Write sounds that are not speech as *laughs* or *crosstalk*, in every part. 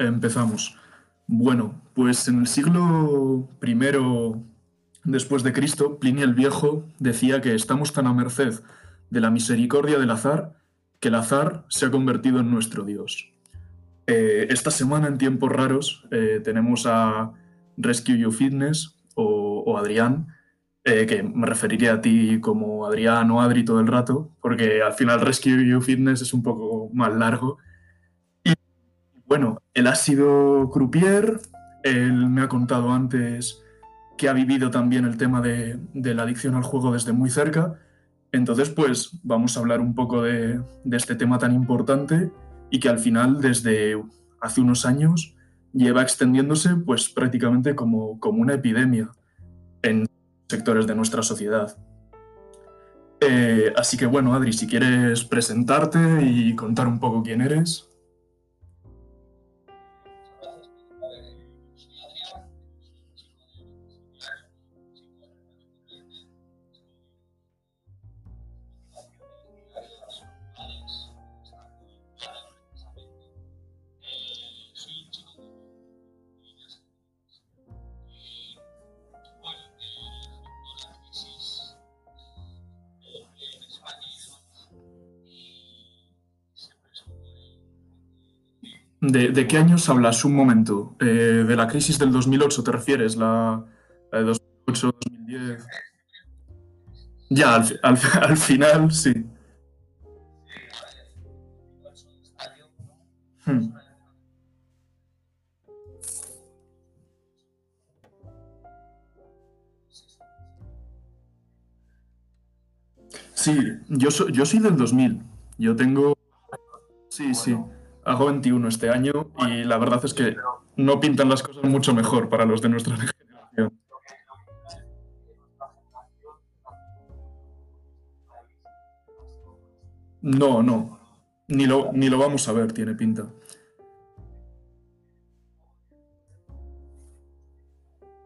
Empezamos. Bueno, pues en el siglo I después de Cristo, Plinio el Viejo decía que estamos tan a merced de la misericordia del azar que el azar se ha convertido en nuestro Dios. Eh, esta semana, en tiempos raros, eh, tenemos a Rescue You Fitness o, Adrián, eh, que me referiría a ti como Adrián o Adri todo el rato, porque al final Rescue You Fitness es un poco más largo. Bueno, él ha sido croupier, él me ha contado antes que ha vivido también el tema de, la adicción al juego desde muy cerca. Entonces, pues vamos a hablar un poco de, este tema tan importante y que al final desde hace unos años lleva extendiéndose pues prácticamente como, como una epidemia en sectores de nuestra sociedad. Eh, así que bueno, Adri, si quieres presentarte y contar un poco quién eres. ¿De, qué años hablas? Un momento. Eh, ¿De la crisis del 2008 te refieres? ¿La, de 2008-2010? Ya, *laughs* al, final, sí. Hmm. Sí, yo, yo soy del 2000. Yo tengo... Sí, sí. Hago 21 este año y la verdad es que no pintan las cosas mucho mejor para los de nuestra *laughs* generación. No, no. Ni lo, ni lo vamos a ver, tiene pinta.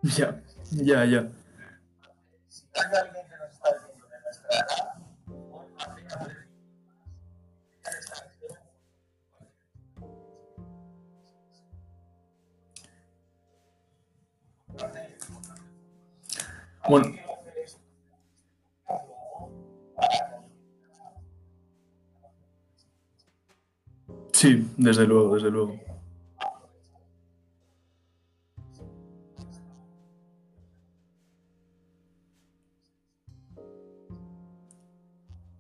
*laughs* Ya, ya, ya. Bueno. Sí, desde luego, desde luego.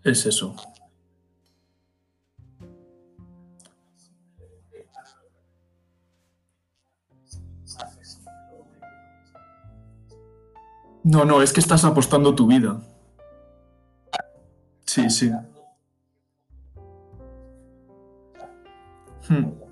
Es eso. No, no, es que estás apostando tu vida. Sí, sí. Hmm.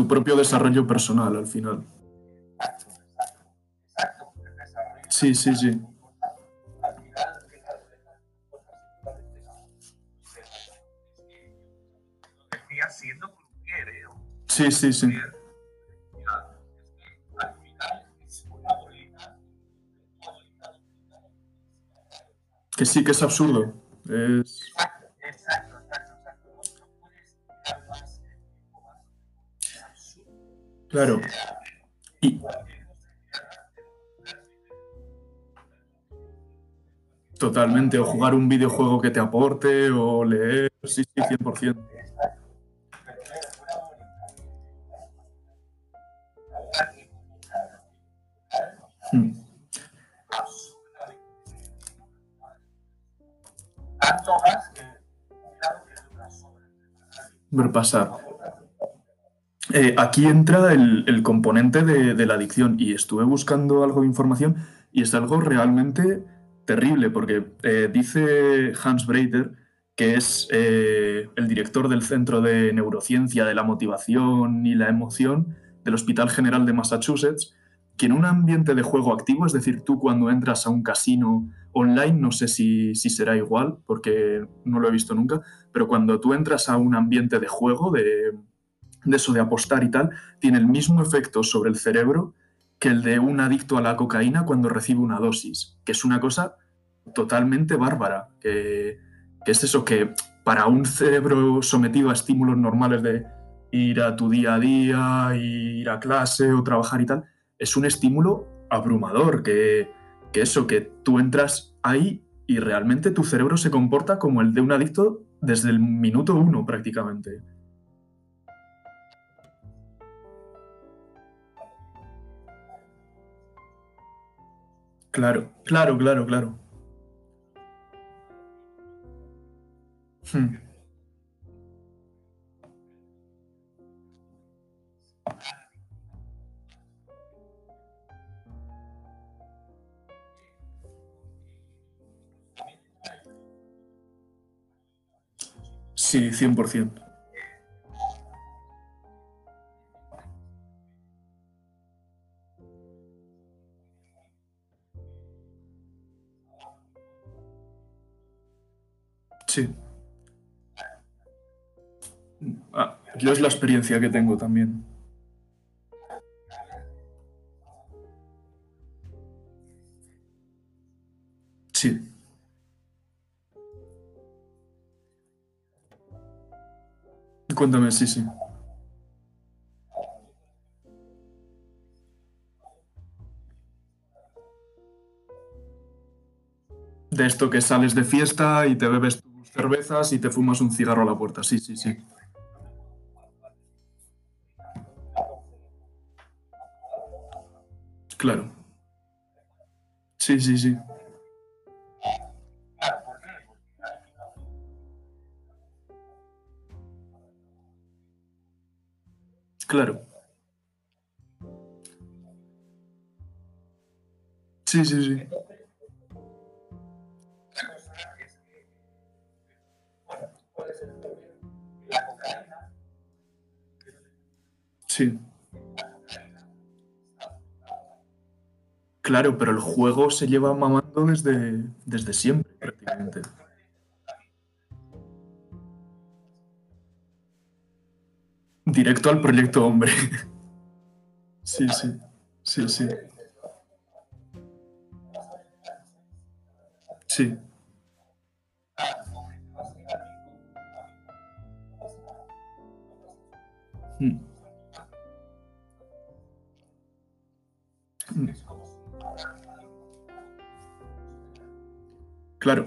Tu propio desarrollo personal al final. Sí, sí, sí. Sí, sí, sí. Que sí que es absurdo. Claro. Y... Totalmente, o jugar un videojuego que te aporte, o leer, sí, sí, 100%. pasar. Eh, aquí entra el, componente de, la adicción y estuve buscando algo de información y es algo realmente terrible, porque eh, dice Hans Breiter, que es eh, el director del Centro de Neurociencia de la Motivación y la Emoción del Hospital General de Massachusetts, que en un ambiente de juego activo, es decir, tú cuando entras a un casino online, no sé si, será igual, porque no lo he visto nunca, pero cuando tú entras a un ambiente de juego, de, de eso de apostar y tal, tiene el mismo efecto sobre el cerebro que el de un adicto a la cocaína cuando recibe una dosis, que es una cosa totalmente bárbara, que, que es eso que para un cerebro sometido a estímulos normales de ir a tu día a día, ir a clase o trabajar y tal, es un estímulo abrumador, que, eso, que tú entras ahí y realmente tu cerebro se comporta como el de un adicto desde el minuto uno prácticamente. Claro, claro, claro, claro. Hmm. Sí, 100%. Sí. Ah, yo es la experiencia que tengo también. Sí. Cuéntame, sí, sí. De esto que sales de fiesta y te bebes cervezas y te fumas un cigarro a la puerta. Sí, sí, sí. Claro. Sí, sí, sí. Claro. Sí, sí, sí. Sí. Claro, pero el juego se lleva mamando desde, desde siempre, prácticamente. Directo al proyecto hombre. Sí, sí, sí, sí. Sí. Mm, Claro.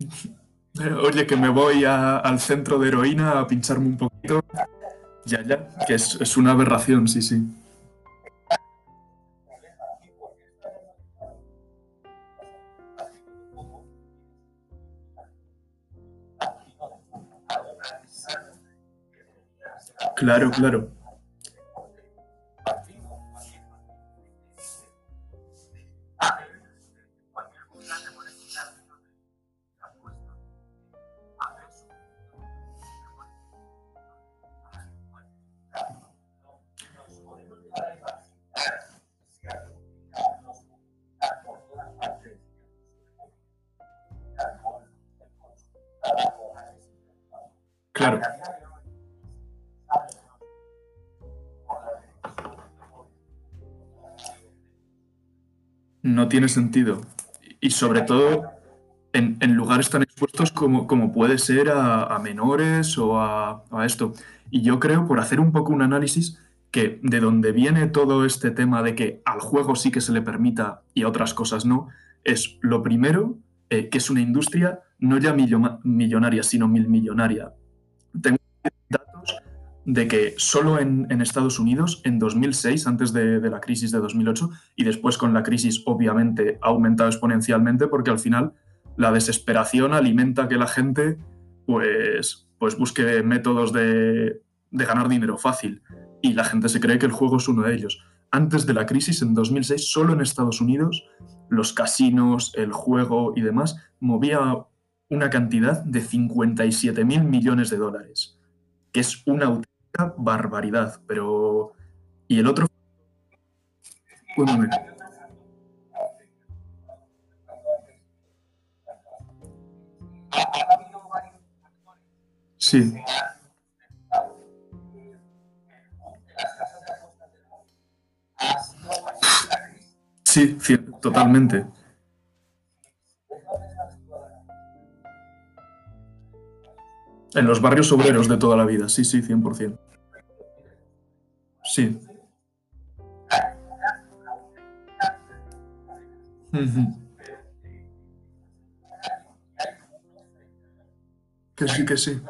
*laughs* Oye, que me voy al centro de heroína a pincharme un poquito. Ya, ya, que es una aberración, sí, sí. Claro, claro. Tiene sentido. Y sobre todo en, lugares tan expuestos como, como puede ser a, menores o a, esto. Y yo creo, por hacer un poco un análisis, que de donde viene todo este tema de que al juego sí que se le permita y a otras cosas no, es lo primero, eh, que es una industria no ya millo- millonaria, sino mil millonaria. Tengo de que solo en, Estados Unidos, en 2006, antes de, de la crisis de 2008, y después con la crisis obviamente ha aumentado exponencialmente porque al final la desesperación alimenta que la gente pues, pues busque métodos de, de ganar dinero fácil y la gente se cree que el juego es uno de ellos. antes de la crisis, en 2006, solo en Estados Unidos, los casinos, el juego y demás, movía una cantidad de 57 mil millones de dólares, que es una auténtica barbaridad. Pero. Y el otro. Sí. Sí, totalmente. En los barrios obreros de toda la vida, sí, sí, 100%. Sí. Que sí, que sí.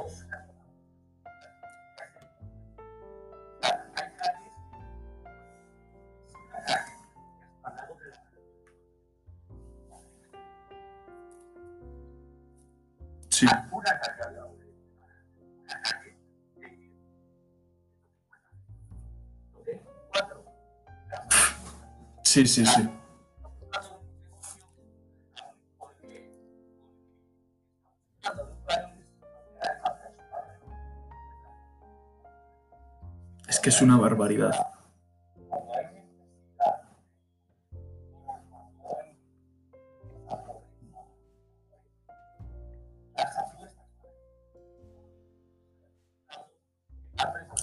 Sí, sí, sí. Es que es una barbaridad.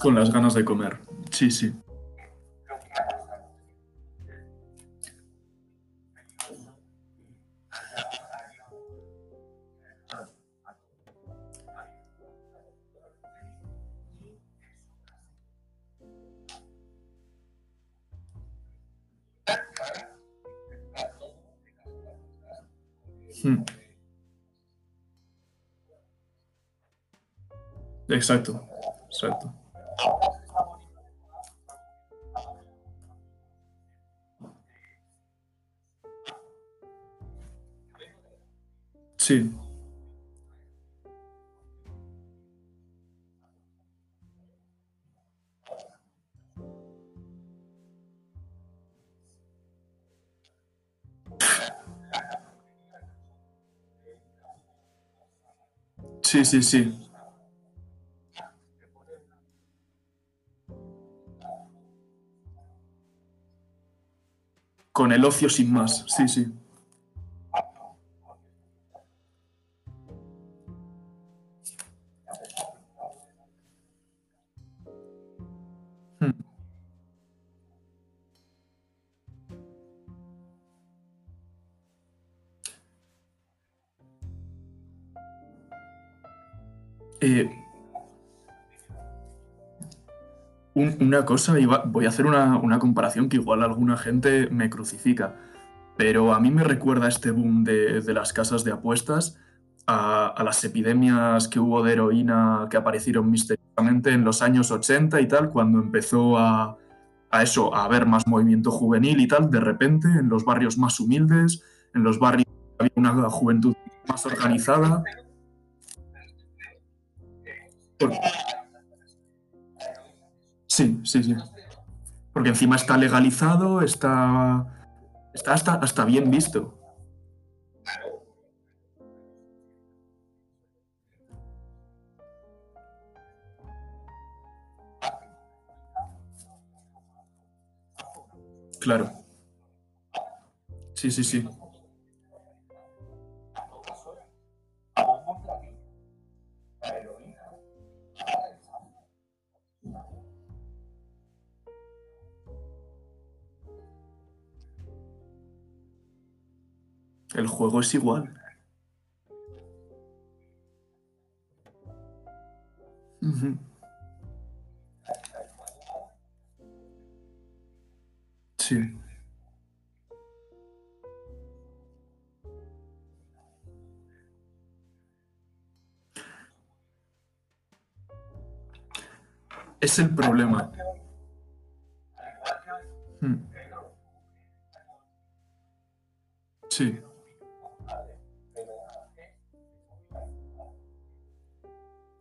Con las ganas de comer. Sí, sí. Exacto, exacto. Sí. Sí, sí, sí. Con el ocio sin más, sí, sí. Una cosa, voy a hacer una, comparación que igual alguna gente me crucifica, pero a mí me recuerda este boom de, las casas de apuestas a, las epidemias que hubo de heroína que aparecieron misteriosamente en los años 80 y tal, cuando empezó a, eso, a haber más movimiento juvenil y tal, de repente en los barrios más humildes, en los barrios había una juventud más organizada, Sí, sí, sí. Porque encima está legalizado, está, está hasta, hasta bien visto. Claro. Sí, sí, sí. El juego es igual. Sí. Es el problema.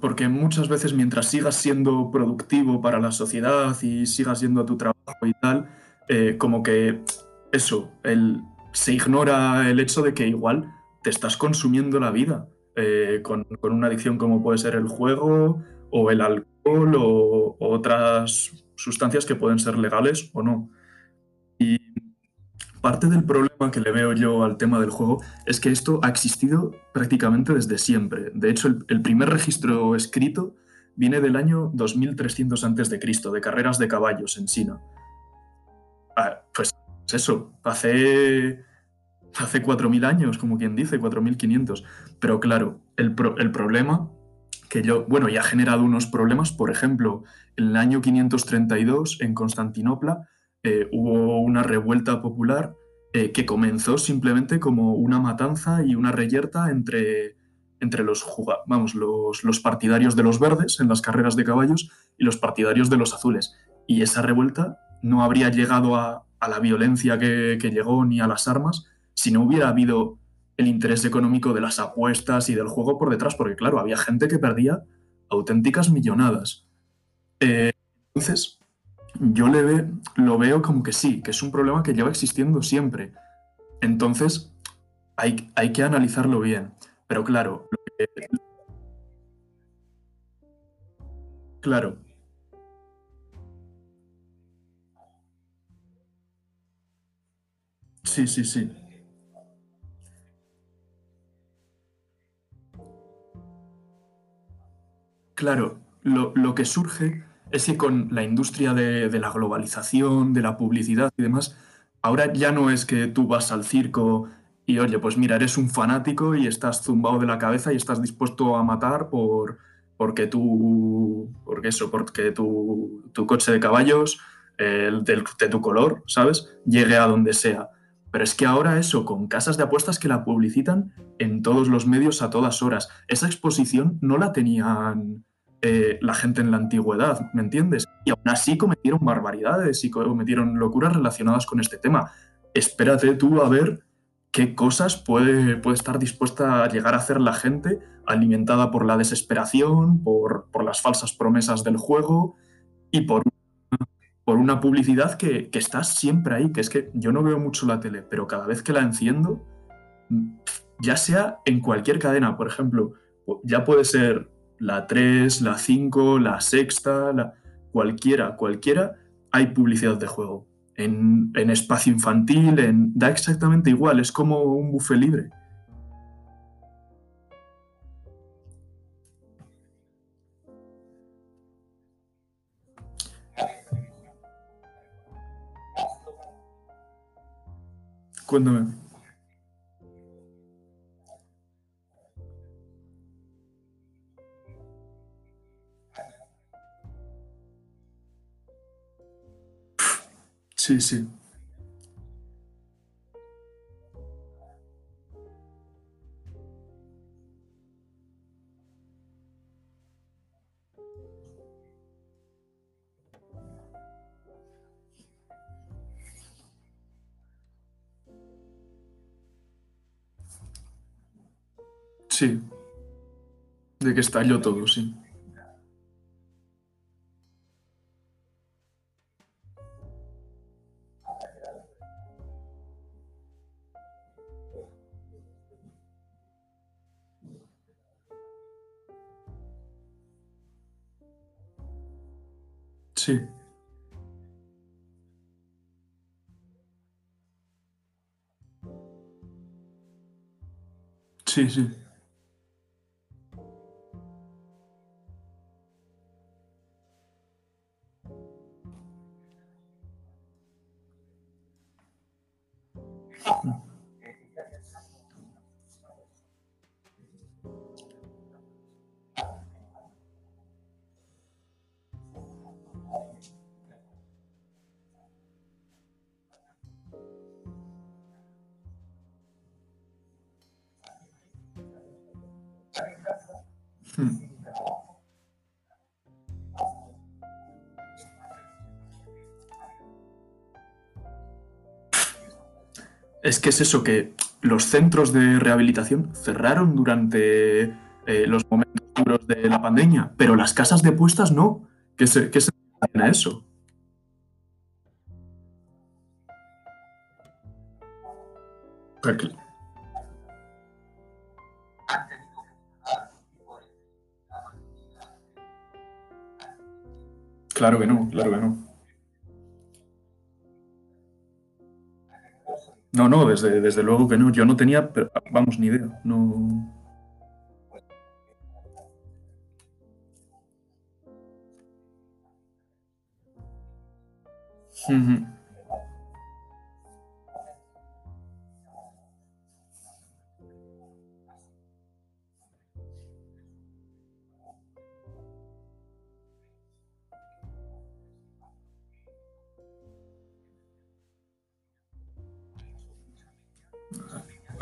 porque muchas veces mientras sigas siendo productivo para la sociedad y sigas yendo a tu trabajo y tal, eh, como que eso, el, se ignora el hecho de que igual te estás consumiendo la vida eh, con, con una adicción como puede ser el juego o el alcohol o, otras sustancias que pueden ser legales o no. Parte del problema que le veo yo al tema del juego es que esto ha existido prácticamente desde siempre. De hecho, el, primer registro escrito viene del año 2300 a.C., de carreras de caballos en China. Ah, pues eso, hace, hace 4.000 años, como quien dice, 4.500. Pero claro, el, pro, el problema que yo, bueno, ya ha generado unos problemas, por ejemplo, en el año 532 en Constantinopla, eh, hubo una revuelta popular eh, que comenzó simplemente como una matanza y una reyerta entre, entre los, los, los, partidarios de los verdes en las carreras de caballos y los partidarios de los azules. Y esa revuelta no habría llegado a, la violencia que, que llegó ni a las armas si no hubiera habido el interés económico de las apuestas y del juego por detrás, porque claro, había gente que perdía auténticas millonadas. Eh, entonces, yo le ve, lo veo como que sí, que es un problema que lleva existiendo siempre. Entonces, hay, hay que analizarlo bien. Pero claro, claro, sí, sí, sí. Claro, lo, lo que surge es que con la industria de, la globalización, de la publicidad y demás, ahora ya no es que tú vas al circo y oye, pues mira, eres un fanático y estás zumbado de la cabeza y estás dispuesto a matar por porque tú, porque eso, porque tu, tu coche de caballos, el de, de tu color, ¿sabes? Llegue a donde sea. Pero es que ahora eso, con casas de apuestas que la publicitan en todos los medios a todas horas. Esa exposición no la tenían eh, la gente en la antigüedad, ¿me entiendes? Y aún así cometieron barbaridades y cometieron locuras relacionadas con este tema. Espérate tú a ver qué cosas puede, puede estar dispuesta a llegar a hacer la gente alimentada por la desesperación, por, por las falsas promesas del juego y por, por una publicidad que, que está siempre ahí, que es que yo no veo mucho la tele, pero cada vez que la enciendo, ya sea en cualquier cadena, por ejemplo, ya puede ser la 3, la 5, la sexta, la... cualquiera, cualquiera, hay publicidad de juego. En, en espacio infantil, en... da exactamente igual, es como un buffet libre. Cuéntame. Sí, sí, sí, de que estalló todo, sí. Sí. Sí, sí. Es que es eso, que los centros de rehabilitación cerraron durante eh, los momentos duros de la pandemia, pero las casas de apuestas no. ¿Qué se, qué se tiene eso? Cl- Claro que no, claro que no. No, no, desde, desde luego que no. Yo no tenía, pero, vamos, ni idea. No.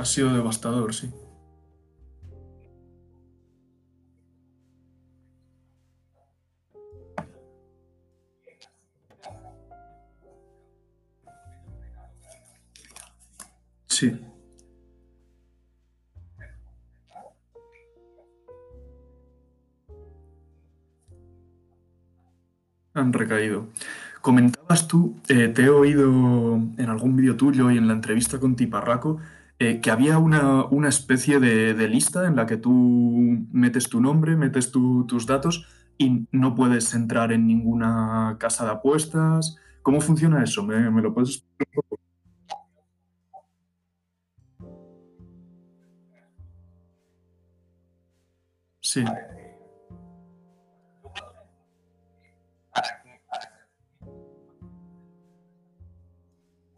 Sido devastador, sí. Sí, han recaído. Comentabas tú, eh, te he oído en algún vídeo tuyo y en la entrevista con Tiparraco, eh, que había una, una especie de, de lista en la que tú metes tu nombre, metes tu- tus datos y no puedes entrar en ninguna casa de apuestas. ¿Cómo funciona eso? ¿Me, lo puedes explicar? Sí,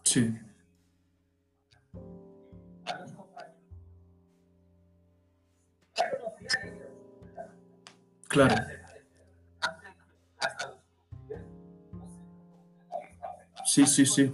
sí, claro. Sí, sí, sí,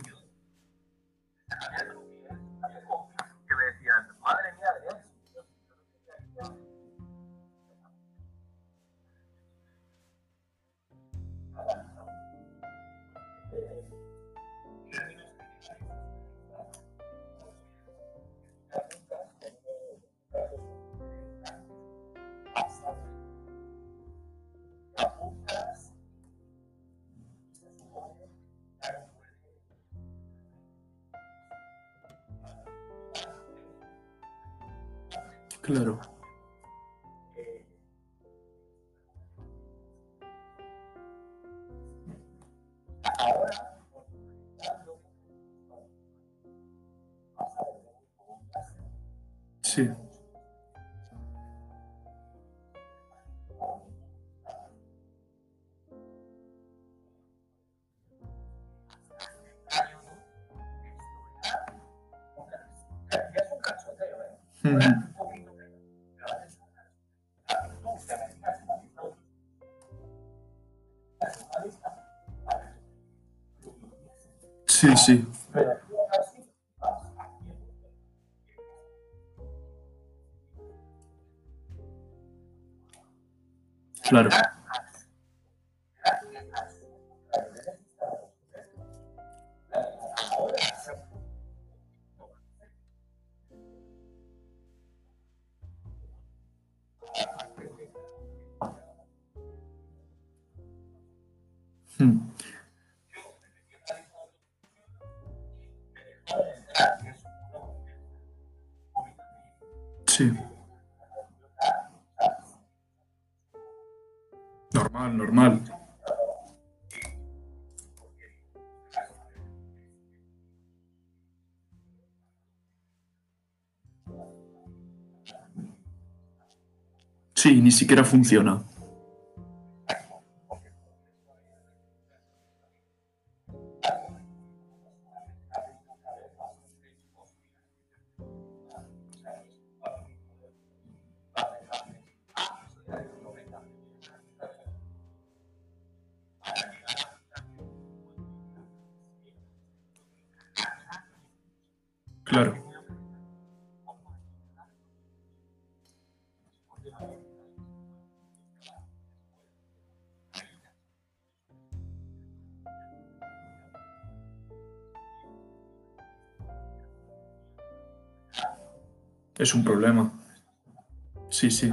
claro. Siquiera funciona. Es un problema. Sí, sí.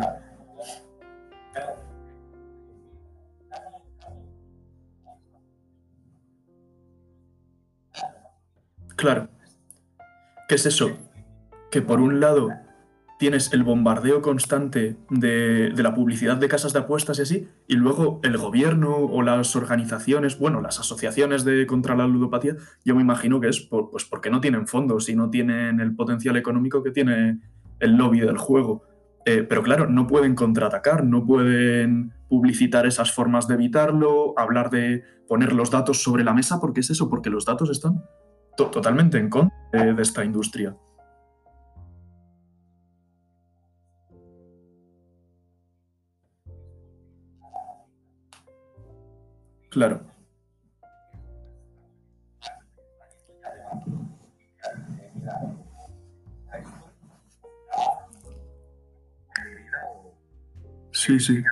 Claro. ¿Qué es eso? Que por un lado tienes el bombardeo constante de, de la publicidad de casas de apuestas y así, y luego el gobierno o las organizaciones, bueno, las asociaciones de contra la ludopatía, yo me imagino que es por- pues porque no tienen fondos y no tienen el potencial económico que tiene el lobby del juego. Eh, pero claro, no pueden contraatacar, no pueden publicitar esas formas de evitarlo, hablar de poner los datos sobre la mesa, porque es eso, porque los datos están to- totalmente en contra de- de esta industria. Claro, sí, sí,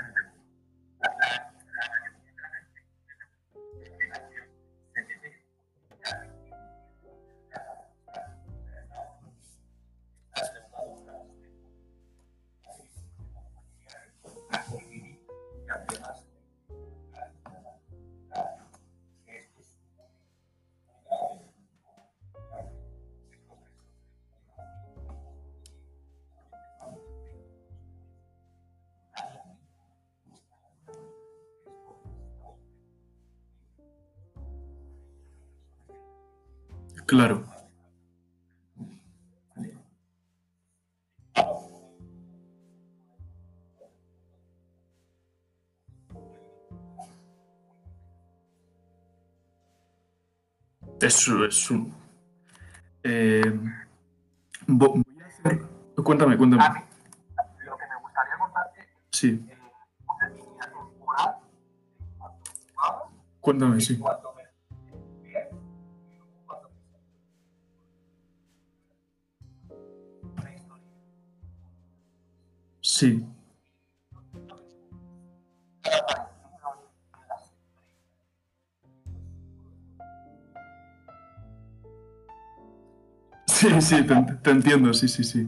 claro. Eso es un... eh, vo- voy a hacer... Cuéntame, A cuéntame. mí, lo que me gustaría contarte Sí, jugaba cuéntame, sí. cuando Sí, sí, sí, te, te entiendo, sí, sí, sí.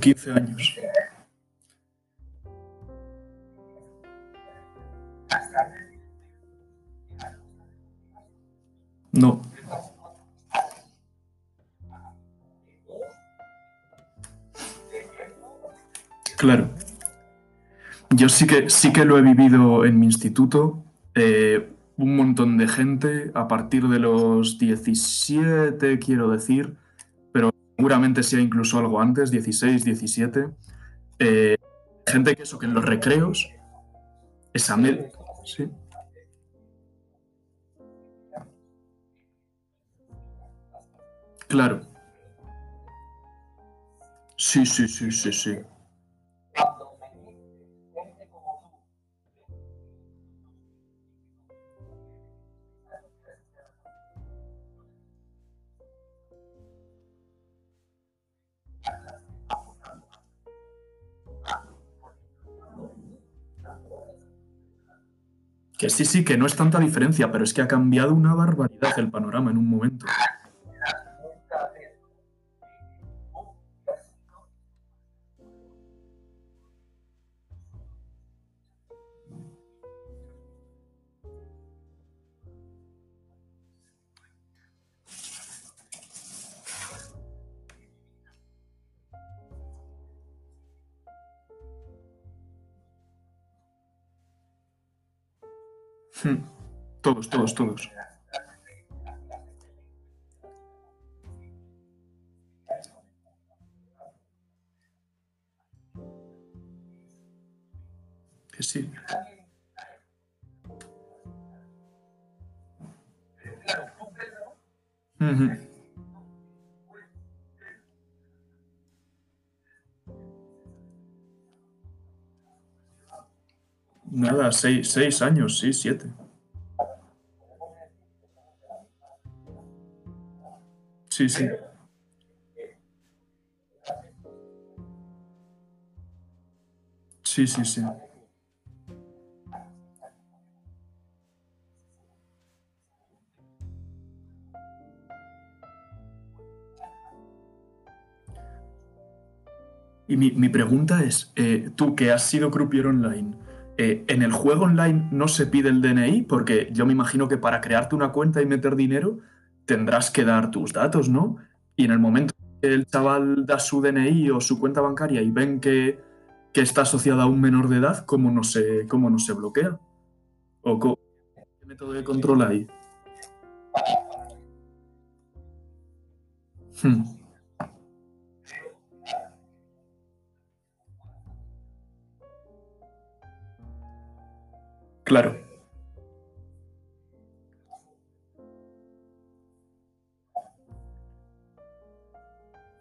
Con 15 años. No. Claro. Yo sí que, sí que lo he vivido en mi instituto. Eh, un montón de gente a partir de los 17, quiero decir, seguramente sea incluso algo antes, 16, 17. Eh, gente que eso, que en los recreos, esa med... Sí. Claro. Sí, sí, sí, sí, sí. Sí, sí, que no es tanta diferencia, pero es que ha cambiado una barbaridad el panorama en un momento. Hmm. Todos, todos, todos. Seis, seis años, sí, siete. Sí, sí. Sí, sí, sí. Y mi, mi pregunta es, eh, tú que has sido croupier online, eh, ¿en el juego online no se pide el DNI? Porque yo me imagino que para crearte una cuenta y meter dinero tendrás que dar tus datos, ¿no? Y en el momento que el chaval da su DNI o su cuenta bancaria y ven que, que está asociada a un menor de edad, ¿cómo no se, cómo no se bloquea? ¿O qué método de control hay? Hmm, Claro.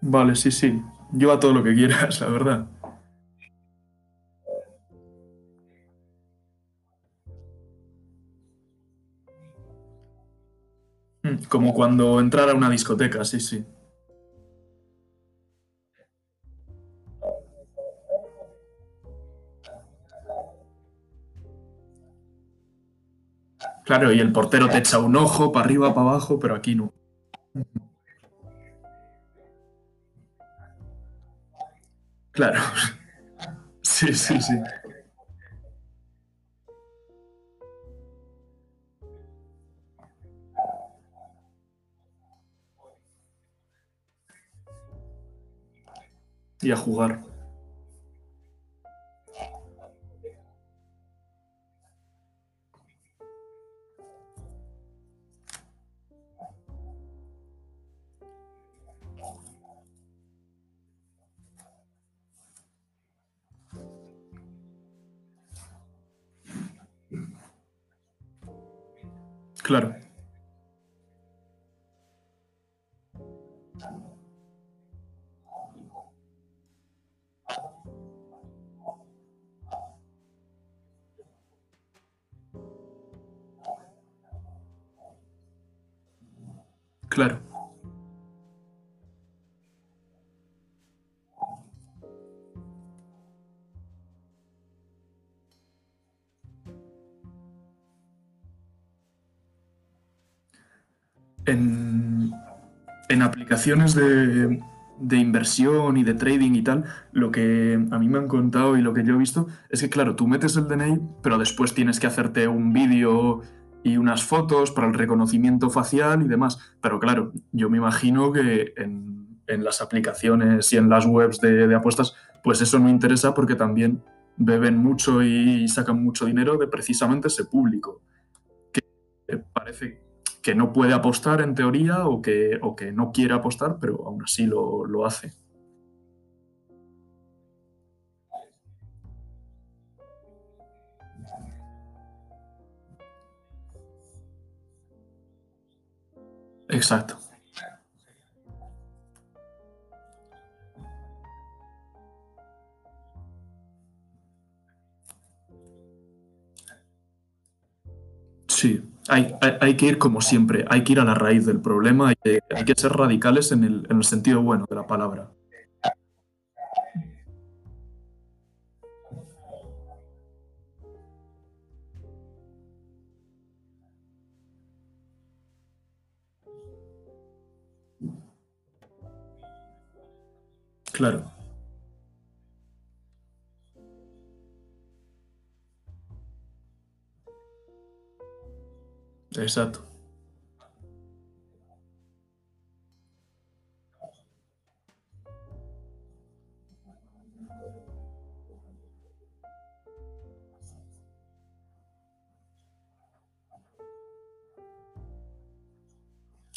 Vale, sí, sí. Lleva todo lo que quieras, la verdad. Mm, Como cuando entrar a una discoteca, sí, sí. Claro, y el portero te echa un ojo para arriba, para abajo, pero aquí no. Claro. *laughs* Sí, sí, sí. Y a jugar. Claro. Claro. De, de inversión y de trading y tal, lo que a mí me han contado y lo que yo he visto es que, claro, tú metes el DNI, pero después tienes que hacerte un vídeo y unas fotos para el reconocimiento facial y demás. Pero claro, yo me imagino que en, en las aplicaciones y en las webs de, de apuestas, pues eso no interesa porque también beben mucho y sacan mucho dinero de precisamente ese público. eh, parece que no puede apostar en teoría o que, o que no quiere apostar, pero aún así lo, lo hace. Exacto. Sí, hay, hay- hay que ir como siempre, hay que ir a la raíz del problema, hay que, hay que ser radicales en el, en el sentido bueno de la palabra. Claro, exacto,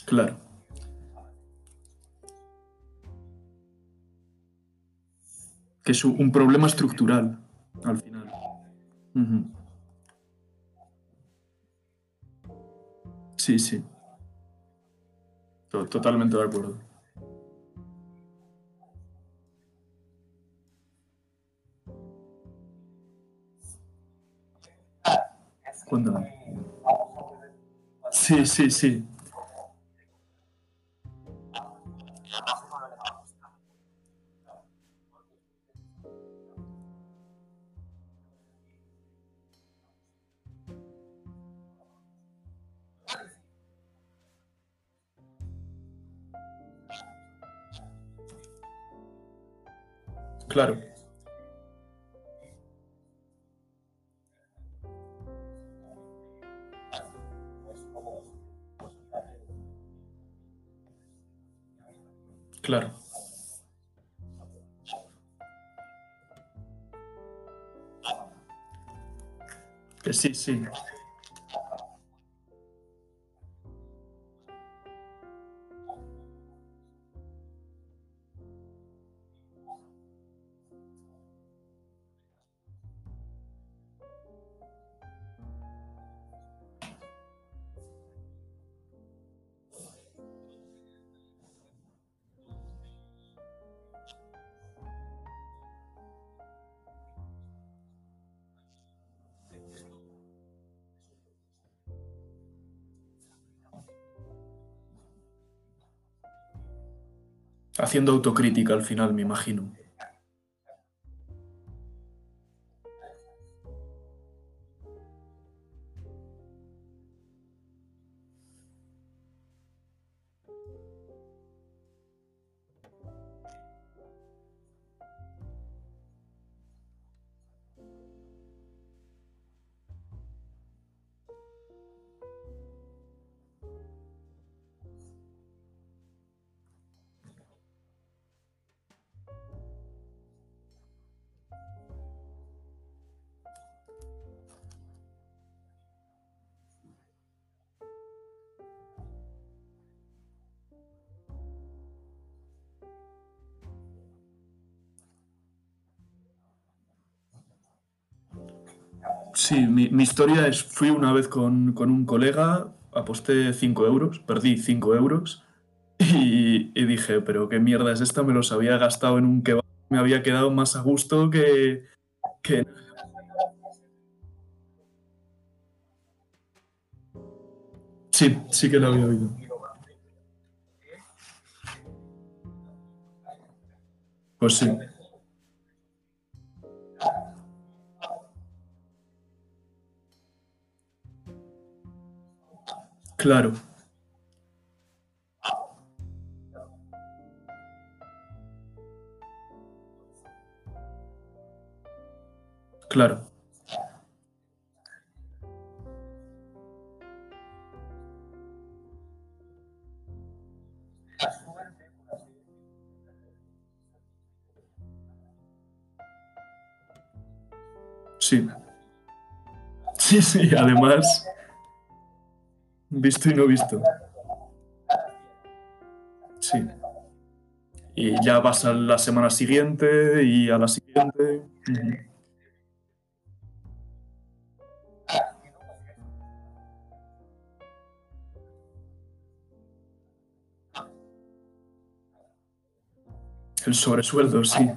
claro, que es un problema estructural al final. Sí, sí, to- totalmente de acuerdo. Que Cuéntame. que Sí, sí, sí, claro, claro. Que sí, sí, haciendo autocrítica al final, me imagino. Sí, mi, historia es, fui una vez con, con un colega, aposté 5 euros, perdí 5 euros y, y dije, pero qué mierda es esta, me los había gastado en un kebab, me había quedado más a gusto que... que... Sí, sí que lo había oído. Pues sí, claro, claro, sí, sí, sí, además, Visto y no visto. Sí. Y ya vas a la semana siguiente y a la siguiente. El sobresueldo, sí.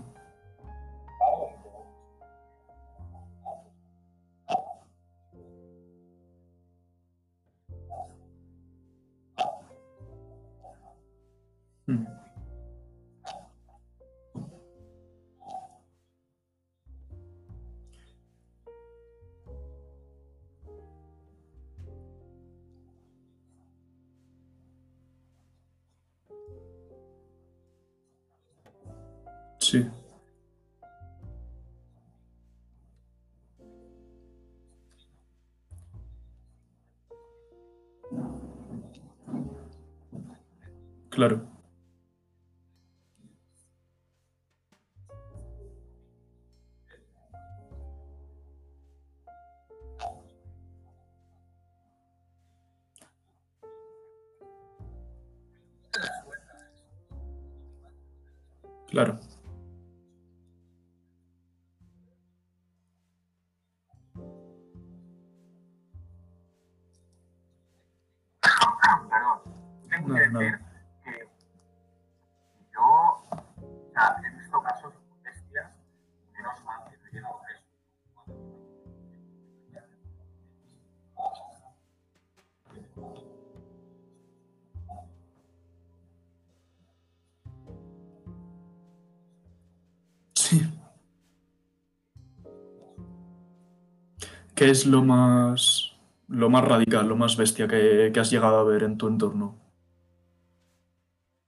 ¿Qué es lo más, lo más radical, lo más bestia que, que has llegado a ver en tu entorno?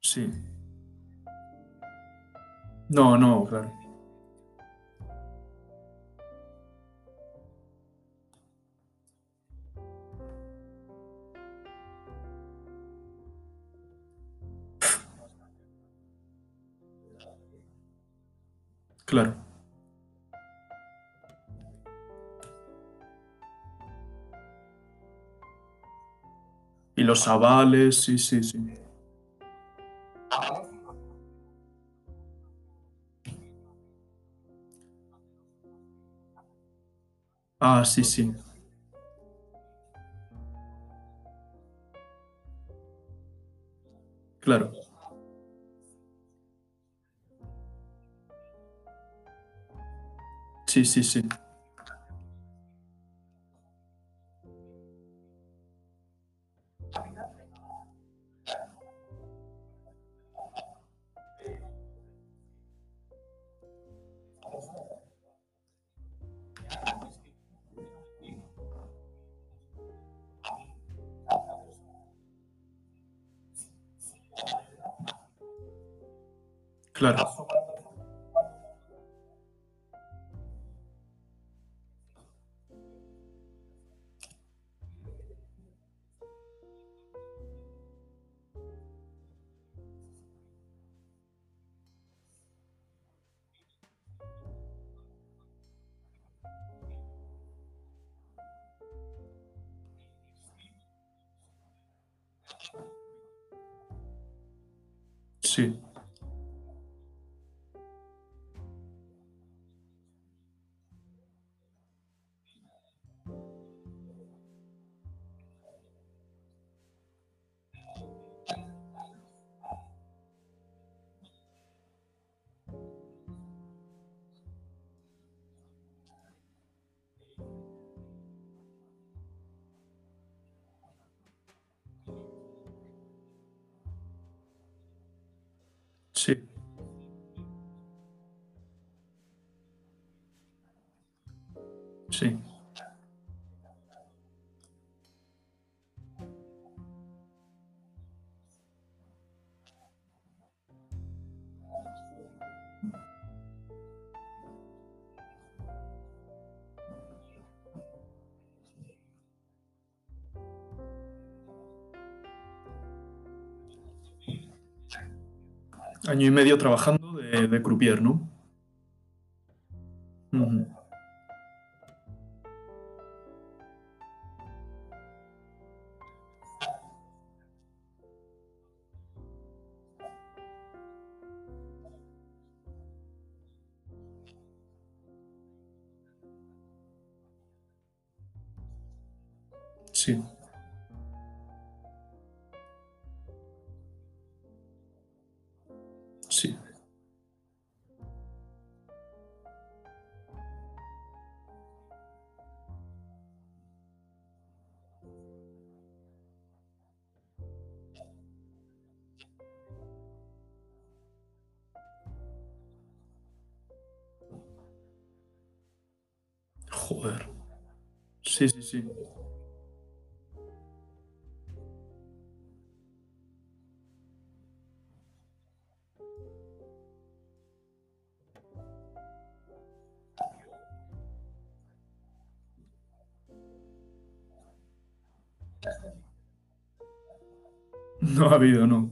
Sí. No, no, claro. Los avales, sí, sí, sí. Ah, sí, sí. Claro. Sí, sí, sí. Año y medio trabajando de, de croupier, ¿no? Joder. Sí, sí, sí. No ha habido, no.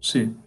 Sí.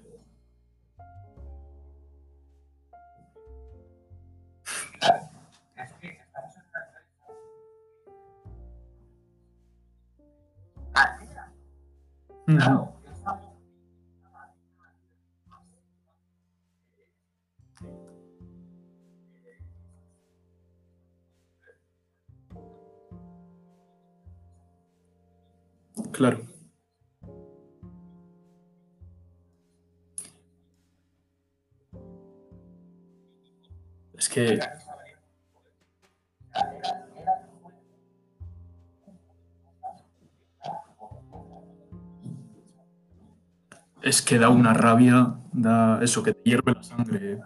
Es que da una rabia, da eso que te hierve la sangre.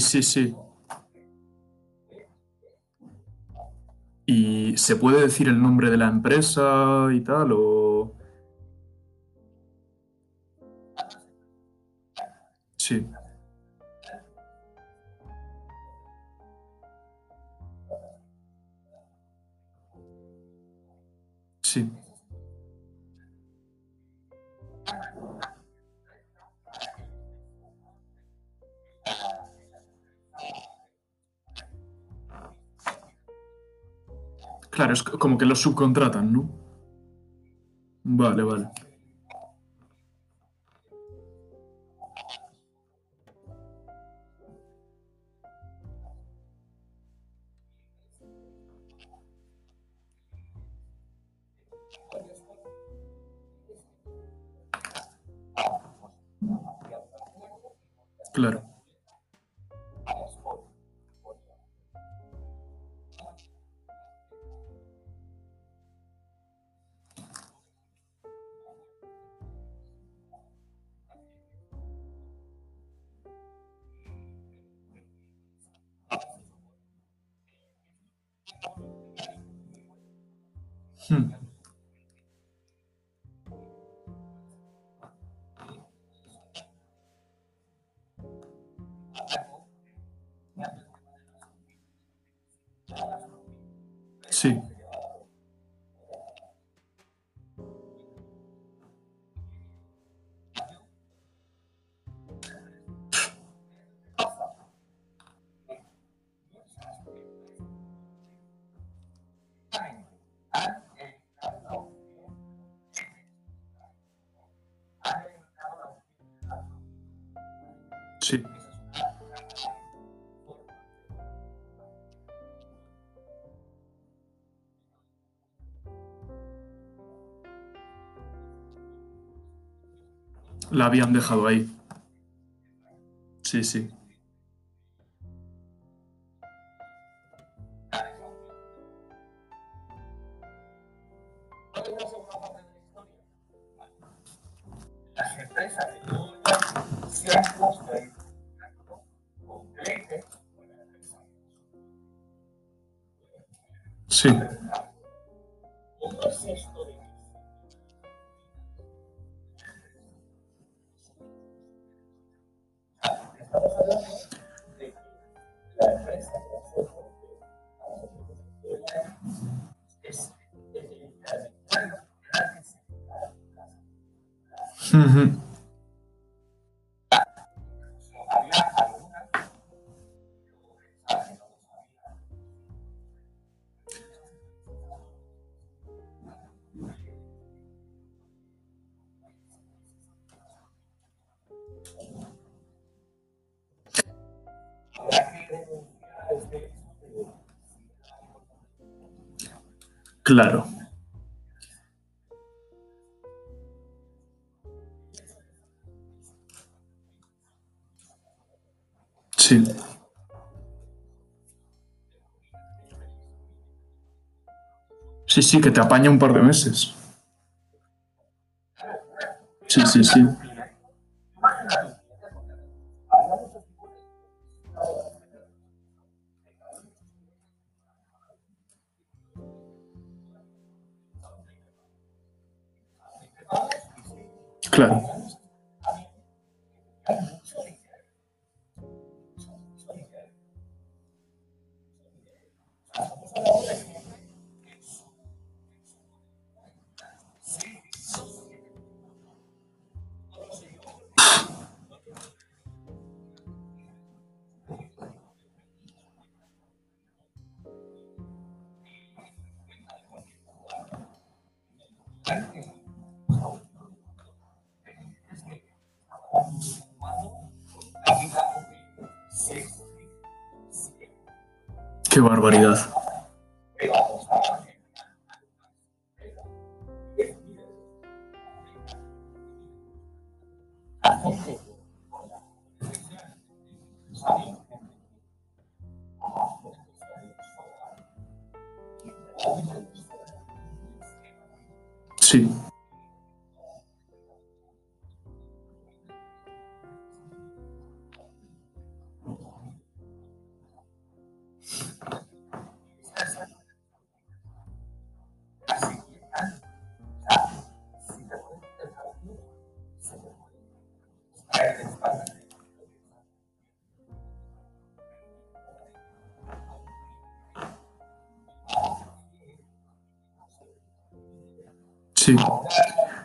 Sí, sí. ¿Y se puede decir el nombre de la empresa y tal? O... que los subcontratan, ¿no? Vale, vale. Claro, Hmm, sí. La habían dejado ahí. Sí, sí. Claro. Sí. Sí, sí, que te apaña un par de meses. Sí, sí, sí. Claro.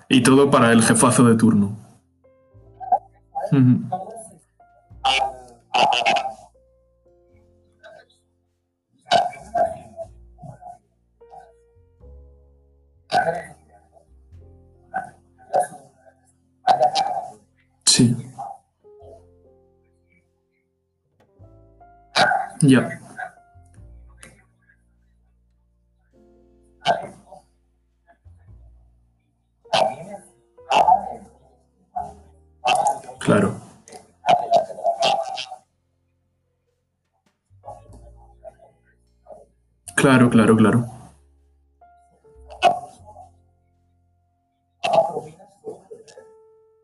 Y todo para el jefazo de turno. Claro, claro.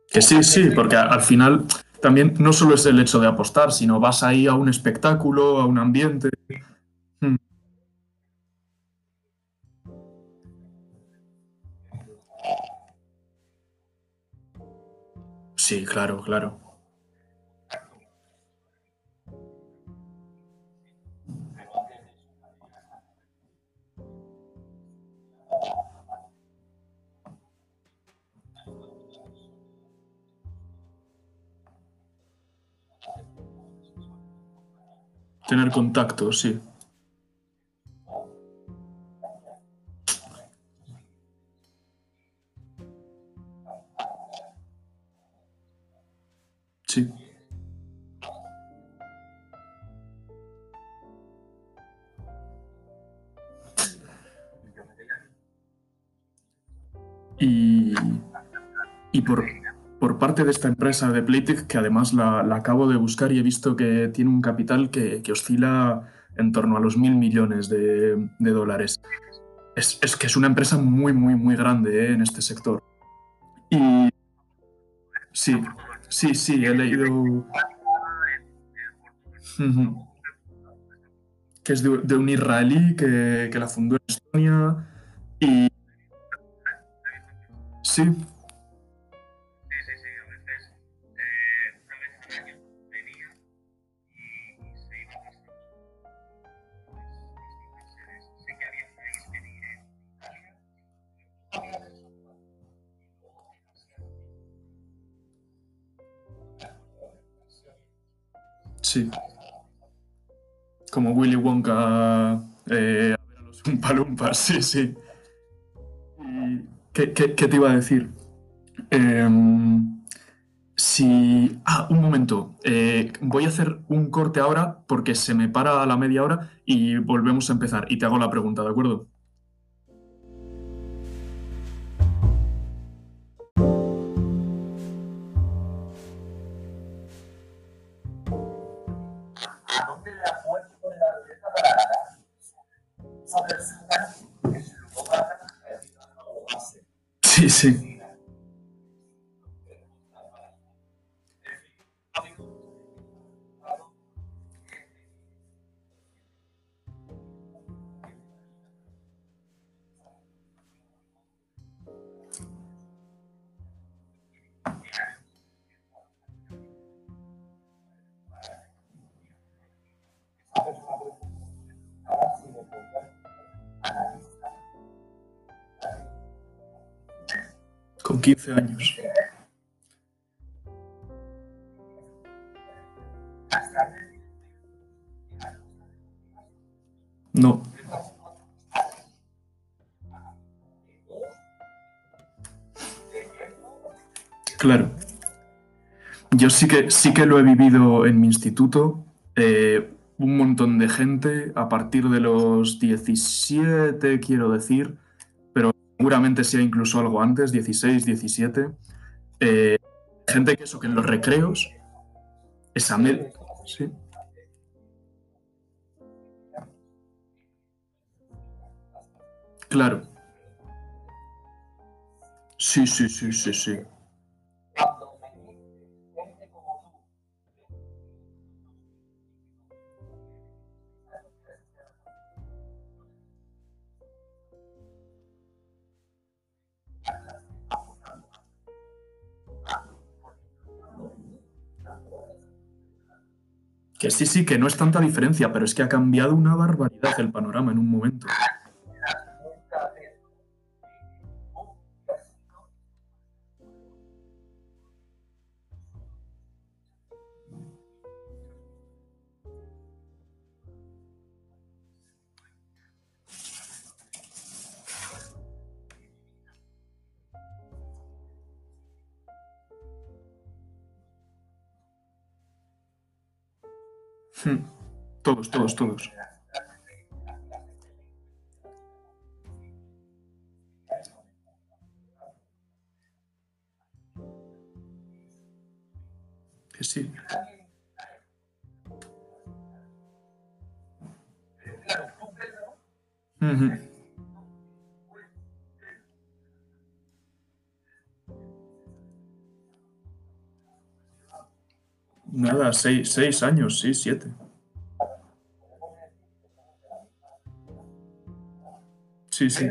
Que sí, sí, porque al final también no solo es el hecho de apostar, sino vas ahí a un espectáculo, a un ambiente. Mm, Sí, claro, claro. Tener contacto, sí. Sí. Y, y por, por parte de esta empresa de Playtech, que además la, acabo de buscar y he visto que tiene un capital que, oscila en torno a los mil millones de, dólares. Es, es que es una empresa muy, muy, muy grande ¿eh? en este sector. Y sí, sí, sí, he leído... Que es de, un israelí que, que la fundó en Estonia. Y. Sí, sí. Como Willy Wonka eh, a ver a los *laughs* Oompa sí, sí. ¿Qué, te iba a decir? Em, si. Ah, un momento. Eh, voy a hacer un corte ahora porque se me para a la media hora y volvemos a empezar. Y te hago la pregunta, ¿de acuerdo? Sí, Con 15 años. No. Claro. Yo sí que, sí que lo he vivido en mi instituto. eh, un montón de gente a partir de los 17, quiero decir, seguramente sea incluso algo antes, 16, 17. eh, gente que eso, que en los recreos, esa med- Sí. Claro. Sí, sí, sí, sí, sí. Sí, sí, que no es tanta diferencia, pero es que ha cambiado una barbaridad el panorama en un momento. Todos, todos, todos. Sí. Pedro, Ujú. Nada, seis, seis años, sí, siete. Sí, sí.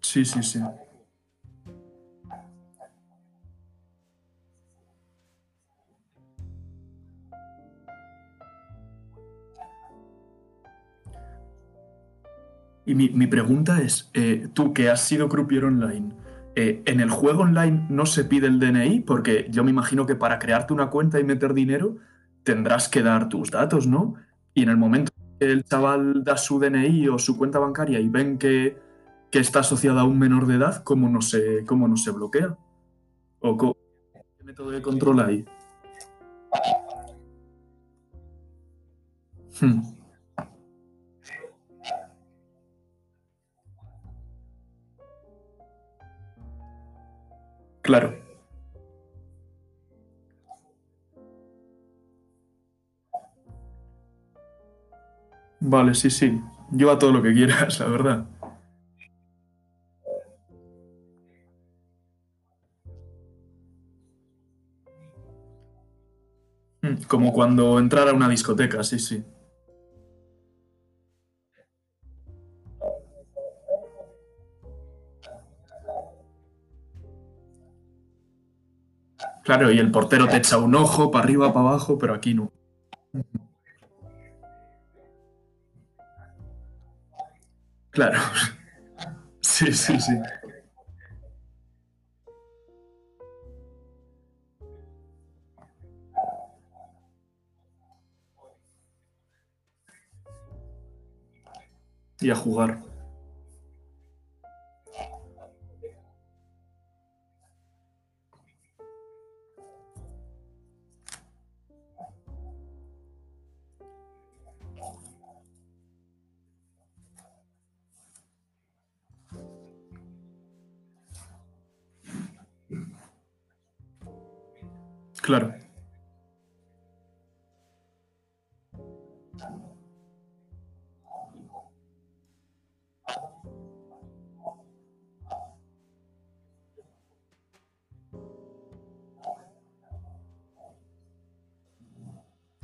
Sí, sí, sí. Y mi, mi pregunta es, eh, tú que has sido croupier online, eh, ¿en el juego online no se pide el DNI? Porque yo me imagino que para crearte una cuenta y meter dinero tendrás que dar tus datos, ¿no? Y en el momento que el chaval da su DNI o su cuenta bancaria y ven que, que está asociada a un menor de edad, ¿cómo no se, cómo no se bloquea? ¿O qué método de control hay? Hmm. Claro. Vale, sí, sí. Lleva todo lo que quieras, la verdad. Mm, Como cuando entrar a una discoteca, sí, sí. Claro, y el portero te echa un ojo para arriba, para abajo, pero aquí no. Claro. Sí, sí, sí. Y a jugar. Claro,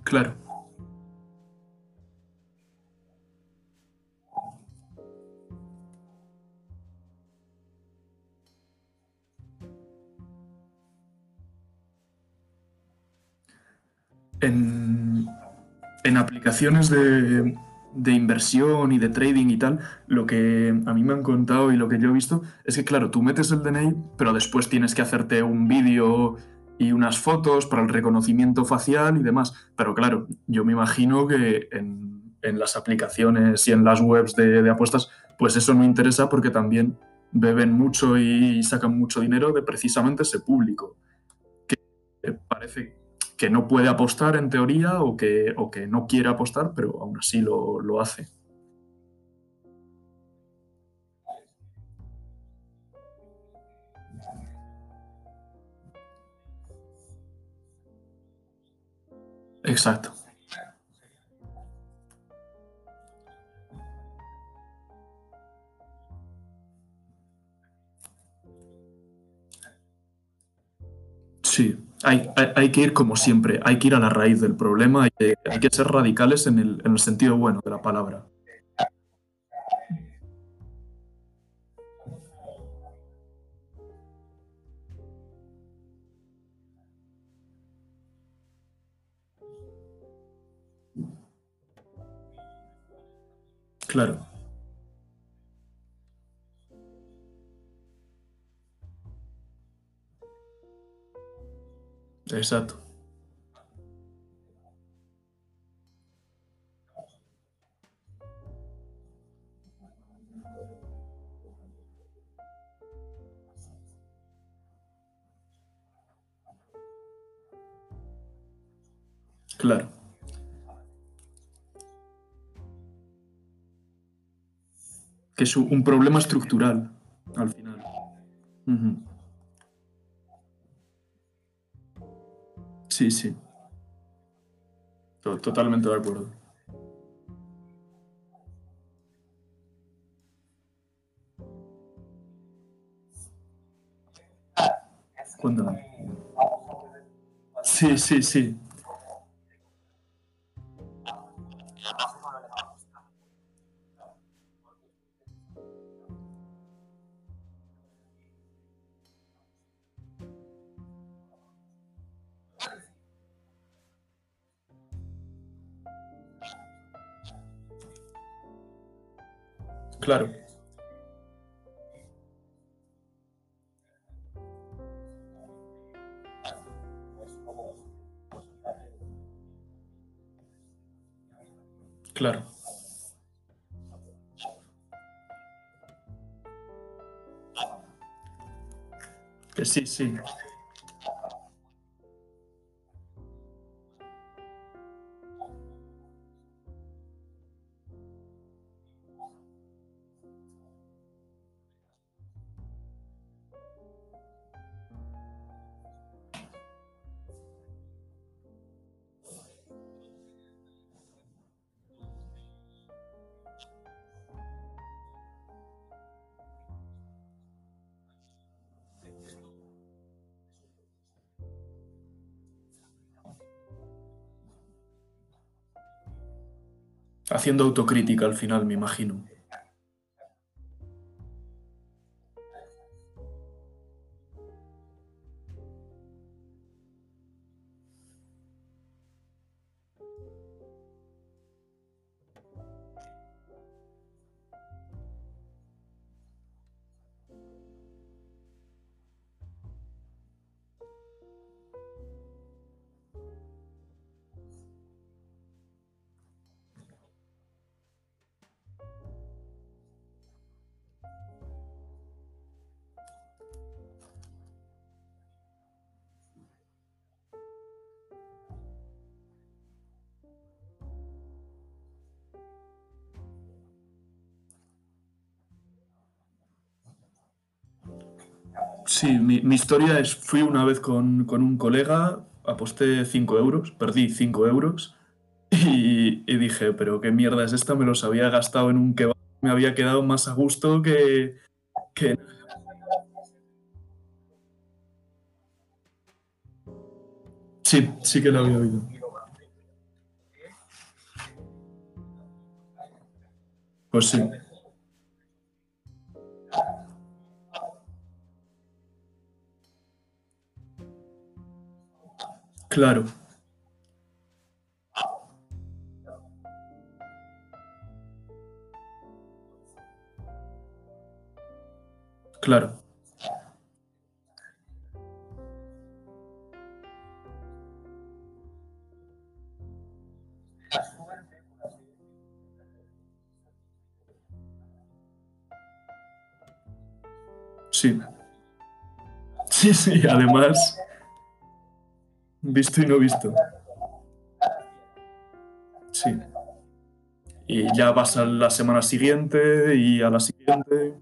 claro, En, aplicaciones de, inversión y de trading y tal, lo que a mí me han contado y lo que yo he visto es que, claro, tú metes el DNI, pero después tienes que hacerte un vídeo y unas fotos para el reconocimiento facial y demás. Pero claro, yo me imagino que en, las aplicaciones y en las webs de, de apuestas, pues eso no interesa porque también beben mucho y sacan mucho dinero de precisamente ese público. Eh, parece que no puede apostar en teoría o que, o que no quiere apostar, pero aún así lo, lo hace. Exacto, sí. Hay, hay- hay que ir como siempre, hay que ir a la raíz del problema, hay que, hay que ser radicales en el, en el sentido bueno de la palabra. Claro, exacto, claro. Que es un problema estructural, al final. Sí, sí, to- totalmente de acuerdo. Que Cuéntame. eh, Sí, sí, sí, claro, claro. Sí, sí, Haciendo autocrítica al final, me imagino. Sí, mi, historia es, fui una vez con, con un colega, aposté 5 euros, perdí 5 euros y, y dije, pero qué mierda es esta, me los había gastado en un kebab, me había quedado más a gusto que... que... Sí, sí que lo había oído. Pues sí, claro, claro, sí, sí, sí, además, visto y no visto, sí. Y ya vas a la semana siguiente y a la siguiente.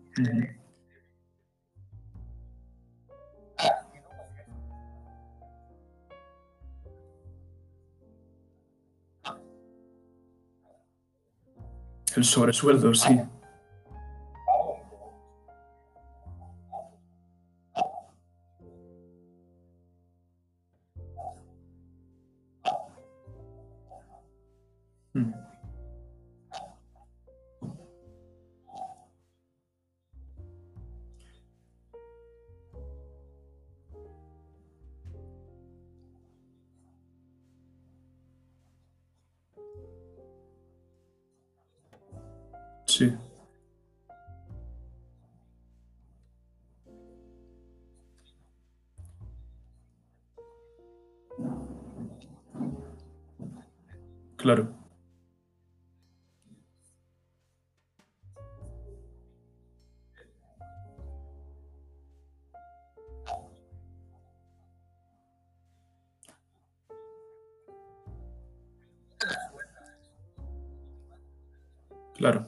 El sobresueldo, sí, claro, claro,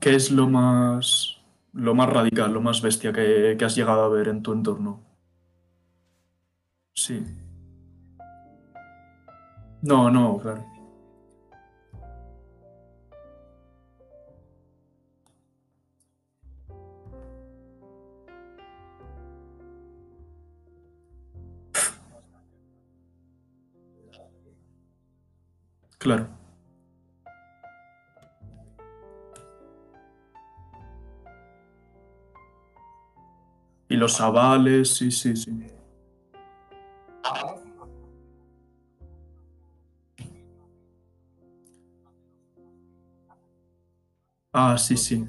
¿Qué es lo más, lo más radical, lo más bestia que, que has llegado a ver en tu entorno? Sí. No, no, claro. Los avales, sí, sí, sí. Ah, sí, sí.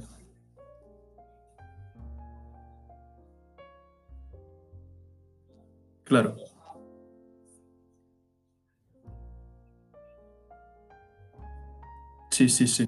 Claro. Sí, sí, sí.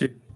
Sí.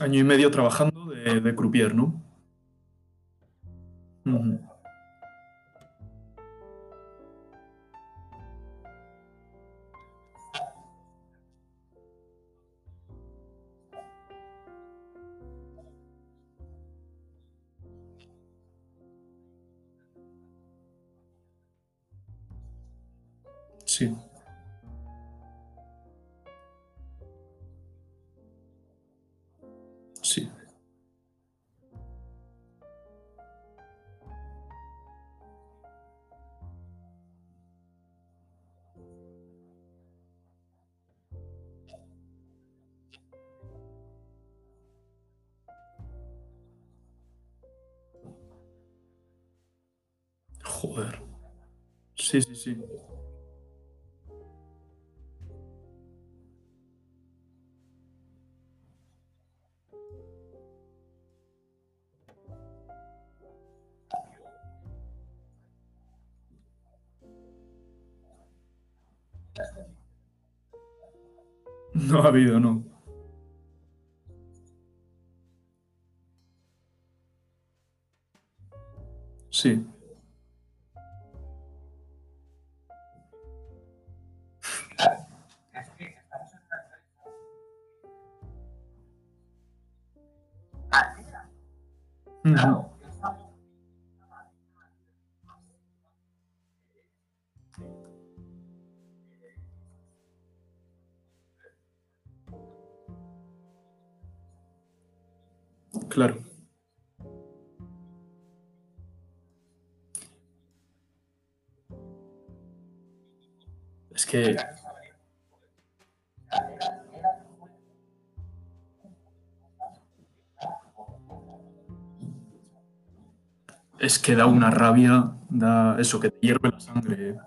Año y medio trabajando de, de croupier, ¿no? Sí, sí, sí. No ha habido, no. Sí. Es que es que da una rabia, da eso que te hierve la sangre.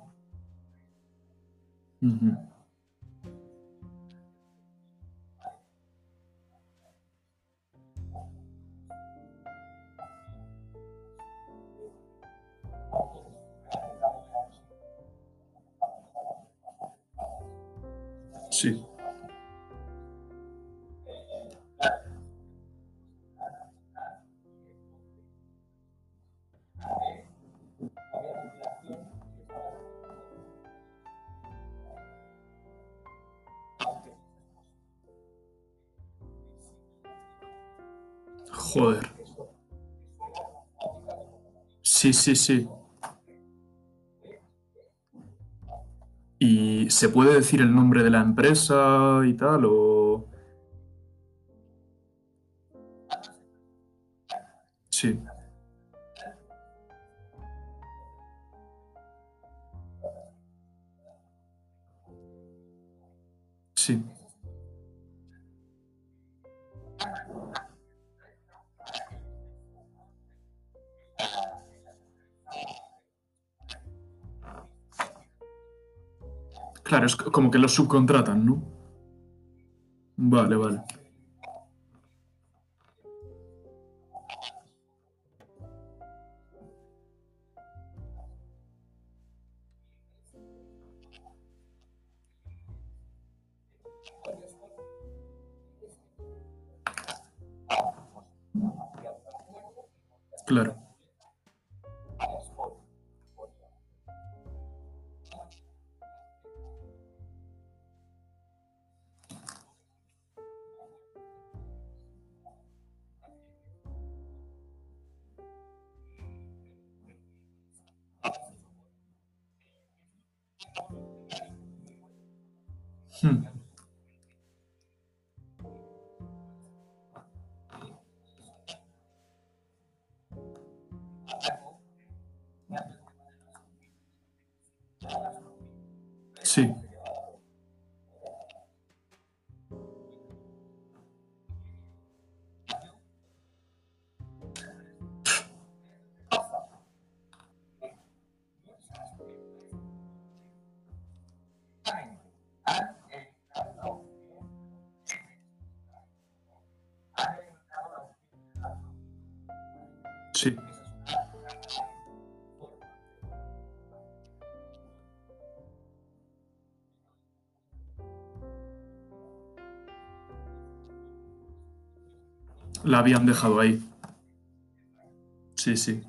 Sí, sí. ¿Y se puede decir el nombre de la empresa y tal? O... los subcontratan, ¿no? Vale, vale. Sí. La habían dejado ahí. Sí, sí.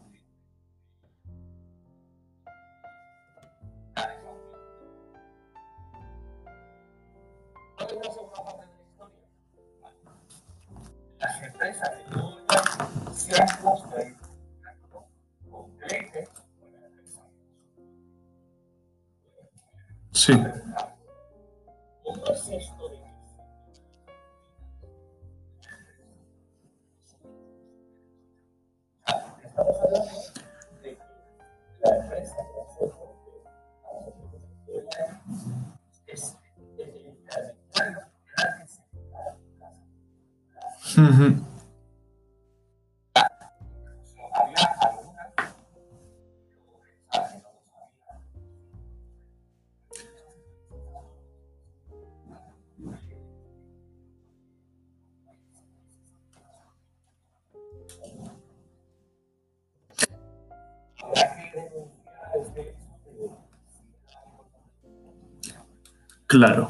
Claro.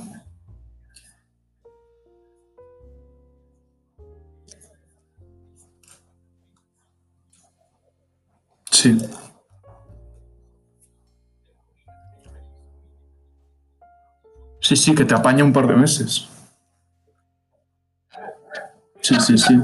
Sí, sí, sí, que te apaña un par de meses. Sí, sí, sí.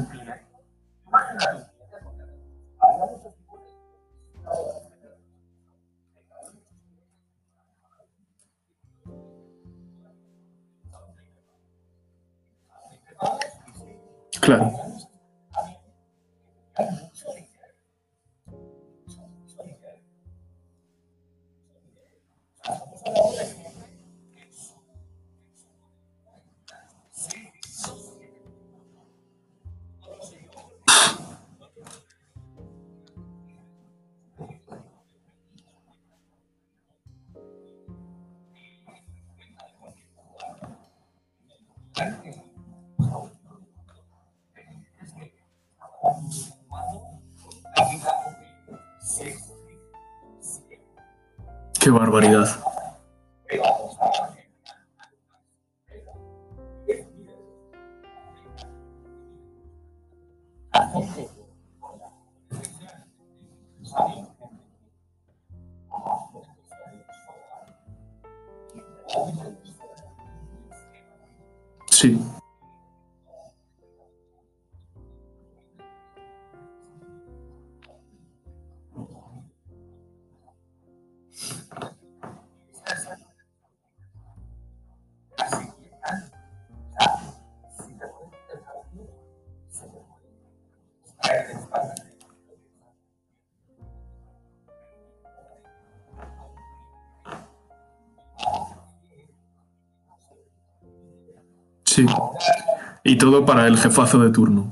Sí, Y todo para el jefazo de turno.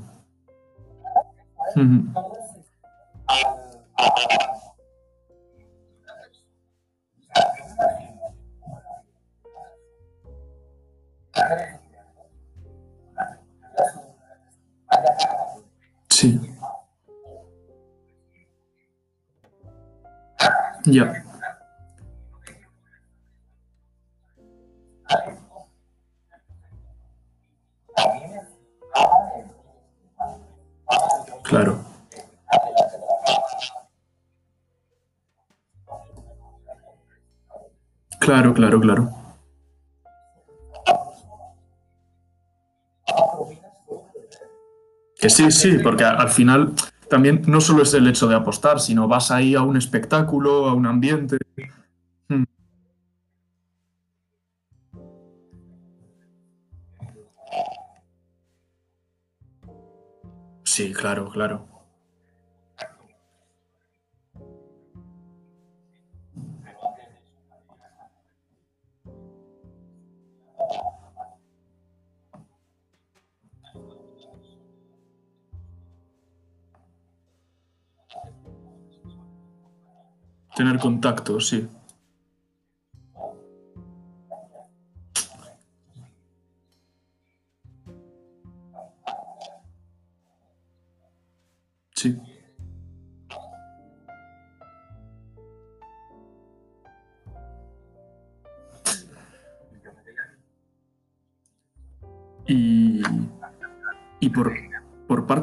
Sí. Ya. Claro, claro, claro. Que sí, sí, porque al final también no solo es el hecho de apostar, sino vas ahí a un espectáculo, a un ambiente. Mm, Sí, claro, claro. Contacto, sí.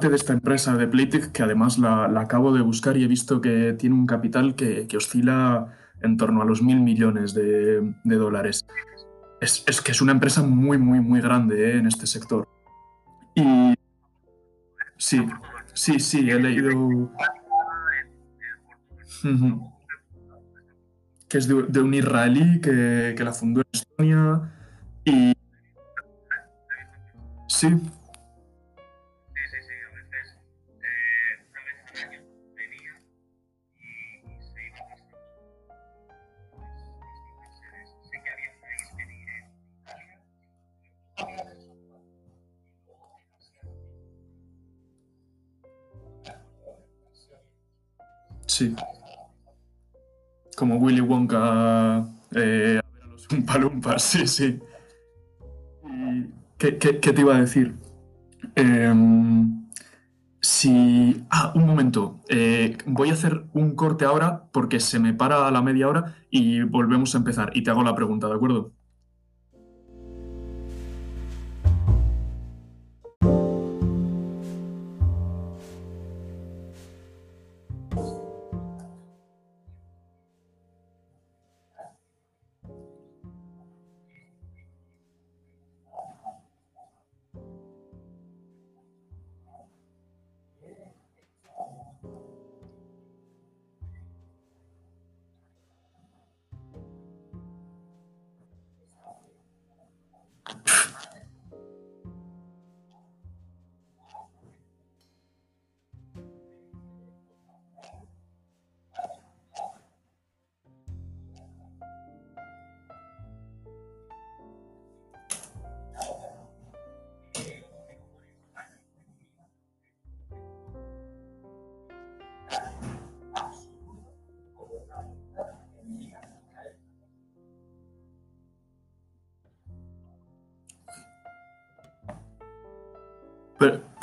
De esta empresa de Playtech, que además la, acabo de buscar y he visto que tiene un capital que, oscila en torno a los mil millones de, dólares. Es, es que es una empresa muy, muy, muy grande ¿eh? en este sector. Y sí, sí, sí, he leído que es de, un israelí que, que la fundó en Estonia. Y Sí, sí. Como Willy Wonka eh, a ver a los *laughs* Oompa Loompas, sí, sí. Y- ¿Qué, qué- qué te iba a decir? Em, si... Ah, un momento. Eh, voy a hacer un corte ahora porque se me para a la media hora y volvemos a empezar. Y te hago la pregunta, ¿de acuerdo?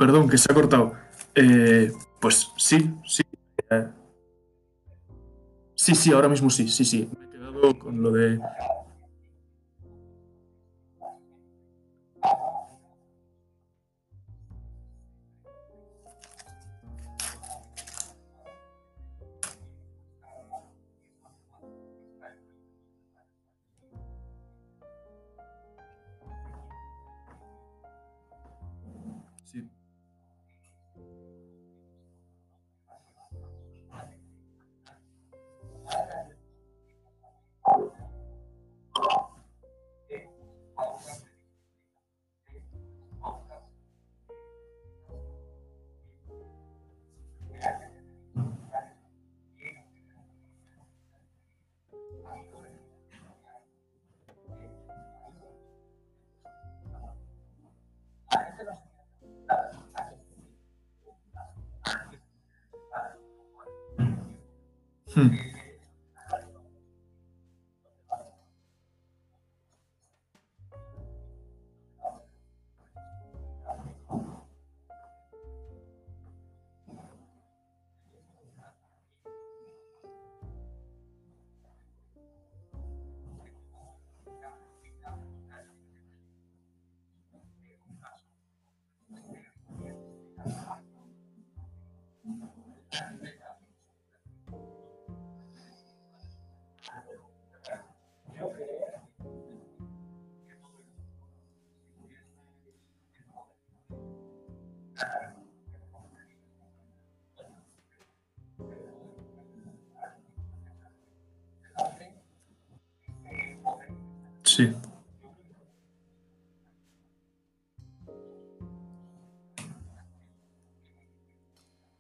Perdón, que se ha cortado. Eh, pues sí, sí. eh, sí, sí, ahora mismo sí, sí, sí. Me he quedado con lo de... Hmm. Sí.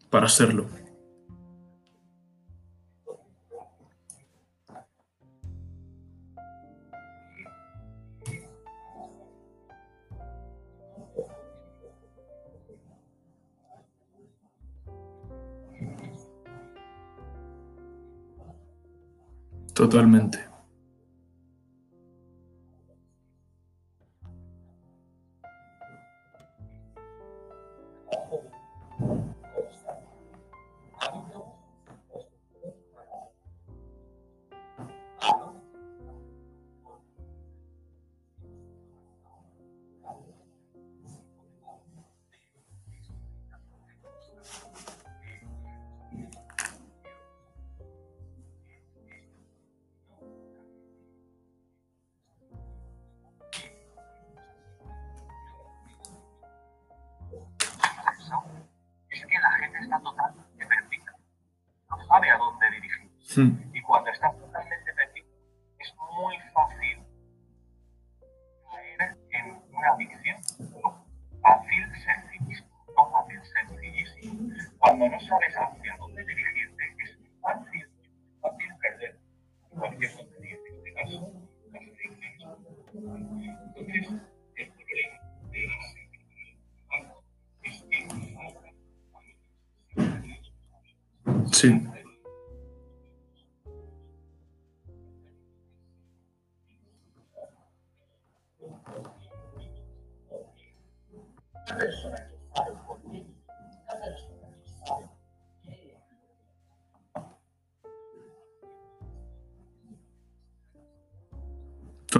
Para hacerlo. Totalmente.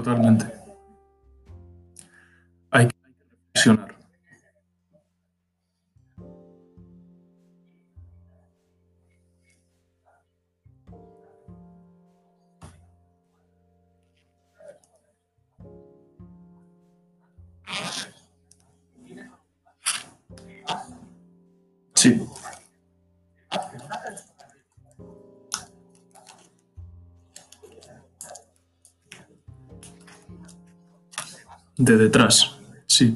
Totalmente. De detrás, sí.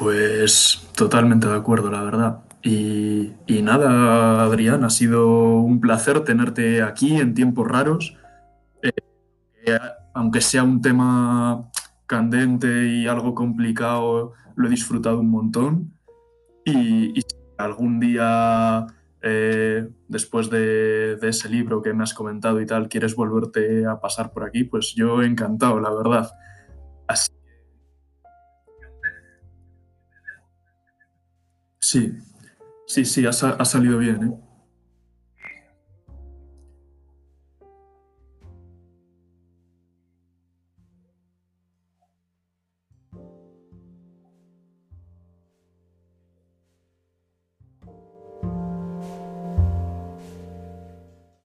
Pues totalmente de acuerdo, la verdad. Y, nada, Adrián, ha sido un placer tenerte aquí en tiempos raros. Eh, eh, aunque sea un tema candente y algo complicado, lo he disfrutado un montón. Y, y algún día, eh, después de, ese libro que me has comentado y tal, quieres volverte a pasar por aquí, pues yo encantado, la verdad. Sí, sí, sí, ha, ha salido bien, ¿eh?